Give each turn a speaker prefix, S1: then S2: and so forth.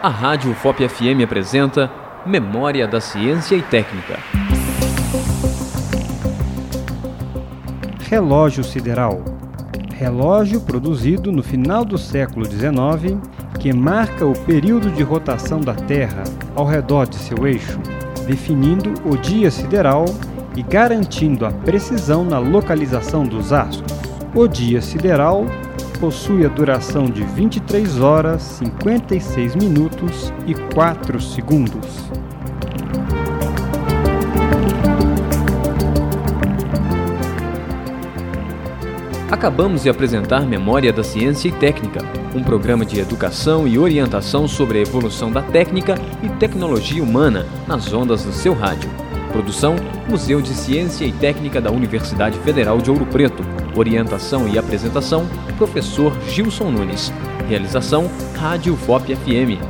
S1: A Rádio FOP FM apresenta Memória da Ciência e Técnica.
S2: Relógio sideral. Relógio produzido no final do século XIX que marca o período de rotação da Terra ao redor de seu eixo, definindo o dia sideral e garantindo a precisão na localização dos astros. O dia sideral possui a duração de 23 horas, 56 minutos e 4 segundos.
S1: Acabamos de apresentar Memória da Ciência e Técnica, um programa de educação e orientação sobre a evolução da técnica e tecnologia humana nas ondas do seu rádio. Produção: Museu de Ciência e Técnica da Universidade Federal de Ouro Preto. Orientação e apresentação: Professor Gilson Nunes. Realização: Rádio FOP FM.